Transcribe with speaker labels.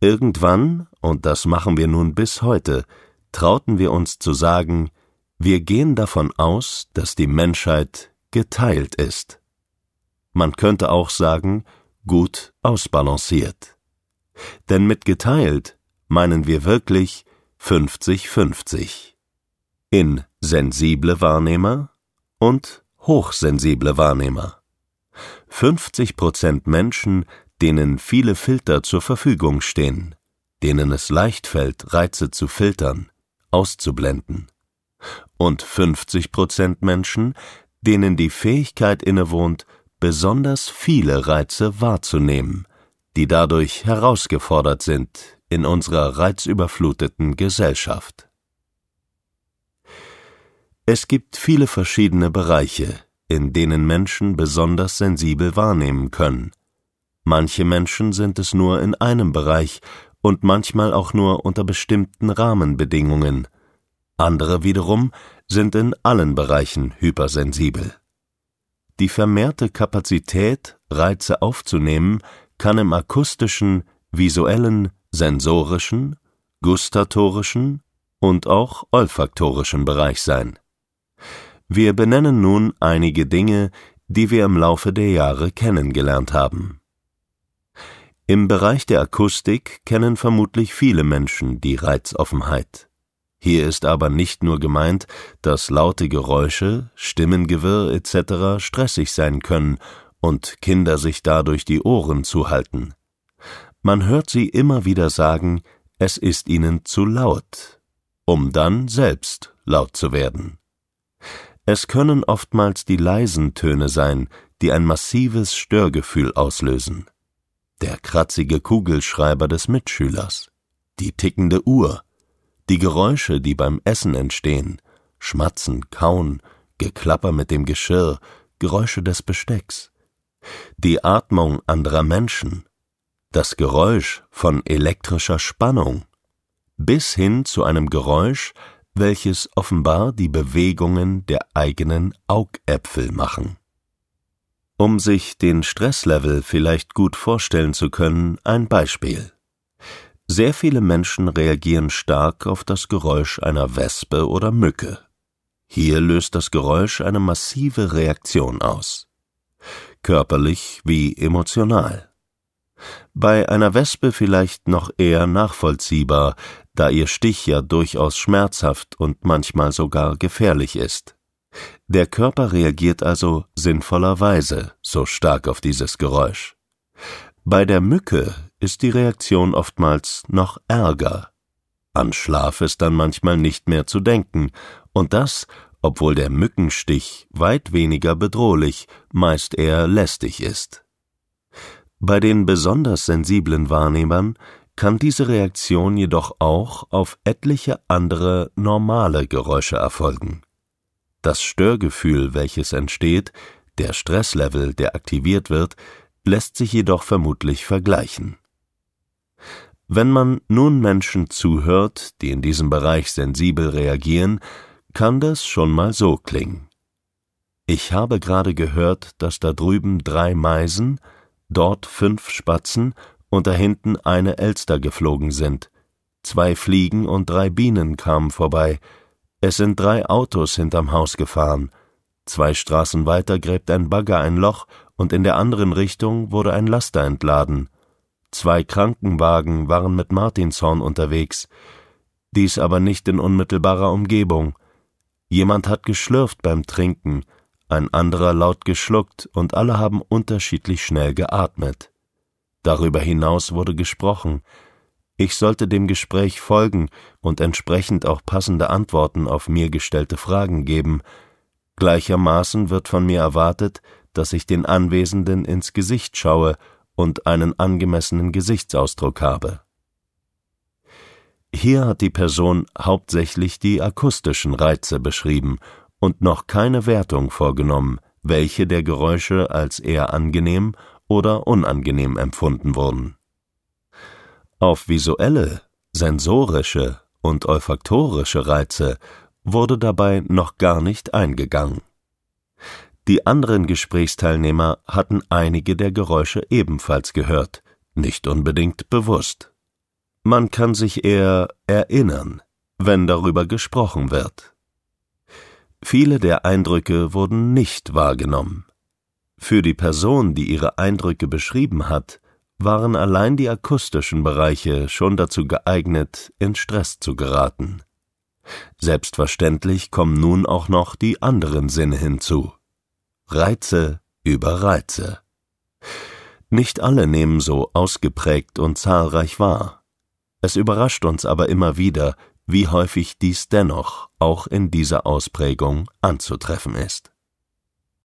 Speaker 1: Irgendwann, und das machen wir nun bis heute, trauten wir uns zu sagen, wir gehen davon aus, dass die Menschheit geteilt ist. Man könnte auch sagen, gut ausbalanciert. Denn mit geteilt meinen wir wirklich 50-50. In sensible Wahrnehmer und hochsensible Wahrnehmer. 50 Prozent Menschen, denen viele Filter zur Verfügung stehen, denen es leicht fällt, Reize zu filtern, auszublenden. Und 50 Prozent Menschen, denen die Fähigkeit innewohnt, besonders viele Reize wahrzunehmen, die dadurch herausgefordert sind in unserer reizüberfluteten Gesellschaft. Es gibt viele verschiedene Bereiche, in denen Menschen besonders sensibel wahrnehmen können. Manche Menschen sind es nur in einem Bereich und manchmal auch nur unter bestimmten Rahmenbedingungen. Andere wiederum sind in allen Bereichen hypersensibel. Die vermehrte Kapazität, Reize aufzunehmen, kann im akustischen, visuellen, sensorischen, gustatorischen und auch olfaktorischen Bereich sein. Wir benennen nun einige Dinge, die wir im Laufe der Jahre kennengelernt haben. Im Bereich der Akustik kennen vermutlich viele Menschen die Reizoffenheit. Hier ist aber nicht nur gemeint, dass laute Geräusche, Stimmengewirr etc. stressig sein können und Kinder sich dadurch die Ohren zuhalten. Man hört sie immer wieder sagen, es ist ihnen zu laut, um dann selbst laut zu werden. Es können oftmals die leisen Töne sein, die ein massives Störgefühl auslösen. Der kratzige Kugelschreiber des Mitschülers, die tickende Uhr, die Geräusche, die beim Essen entstehen, Schmatzen, Kauen, Geklapper mit dem Geschirr, Geräusche des Bestecks, die Atmung anderer Menschen, das Geräusch von elektrischer Spannung, bis hin zu einem Geräusch, welches offenbar die Bewegungen der eigenen Augäpfel machen. Um sich den Stresslevel vielleicht gut vorstellen zu können, ein Beispiel. Sehr viele Menschen reagieren stark auf das Geräusch einer Wespe oder Mücke. Hier löst das Geräusch eine massive Reaktion aus. Körperlich wie emotional. Bei einer Wespe vielleicht noch eher nachvollziehbar, da ihr Stich ja durchaus schmerzhaft und manchmal sogar gefährlich ist. Der Körper reagiert also sinnvollerweise so stark auf dieses Geräusch. Bei der Mücke ist die Reaktion oftmals noch ärger. An Schlaf ist dann manchmal nicht mehr zu denken, und das, obwohl der Mückenstich weit weniger bedrohlich, meist eher lästig ist. Bei den besonders sensiblen Wahrnehmern kann diese Reaktion jedoch auch auf etliche andere normale Geräusche erfolgen. Das Störgefühl, welches entsteht, der Stresslevel, der aktiviert wird, lässt sich jedoch vermutlich vergleichen. Wenn man nun Menschen zuhört, die in diesem Bereich sensibel reagieren, kann das schon mal so klingen. Ich habe gerade gehört, dass da drüben drei Meisen, dort fünf Spatzen und da hinten eine Elster geflogen sind. Zwei Fliegen und drei Bienen kamen vorbei. Es sind drei Autos hinterm Haus gefahren. Zwei Straßen weiter gräbt ein Bagger ein Loch und in der anderen Richtung wurde ein Laster entladen. Zwei Krankenwagen waren mit Martinshorn unterwegs, dies aber nicht in unmittelbarer Umgebung. Jemand hat geschlürft beim Trinken, ein anderer laut geschluckt und alle haben unterschiedlich schnell geatmet. Darüber hinaus wurde gesprochen. Ich sollte dem Gespräch folgen und entsprechend auch passende Antworten auf mir gestellte Fragen geben. Gleichermaßen wird von mir erwartet, dass ich den Anwesenden ins Gesicht schaue und einen angemessenen Gesichtsausdruck habe. Hier hat die Person hauptsächlich die akustischen Reize beschrieben und noch keine Wertung vorgenommen, welche der Geräusche als eher angenehm oder unangenehm empfunden wurden. Auf visuelle, sensorische und olfaktorische Reize wurde dabei noch gar nicht eingegangen. Die anderen Gesprächsteilnehmer hatten einige der Geräusche ebenfalls gehört, nicht unbedingt bewusst. Man kann sich eher erinnern, wenn darüber gesprochen wird. Viele der Eindrücke wurden nicht wahrgenommen. Für die Person, die ihre Eindrücke beschrieben hat, waren allein die akustischen Bereiche schon dazu geeignet, in Stress zu geraten. Selbstverständlich kommen nun auch noch die anderen Sinne hinzu. Reize über Reize. Nicht alle nehmen so ausgeprägt und zahlreich wahr. Es überrascht uns aber immer wieder, wie häufig dies dennoch auch in dieser Ausprägung anzutreffen ist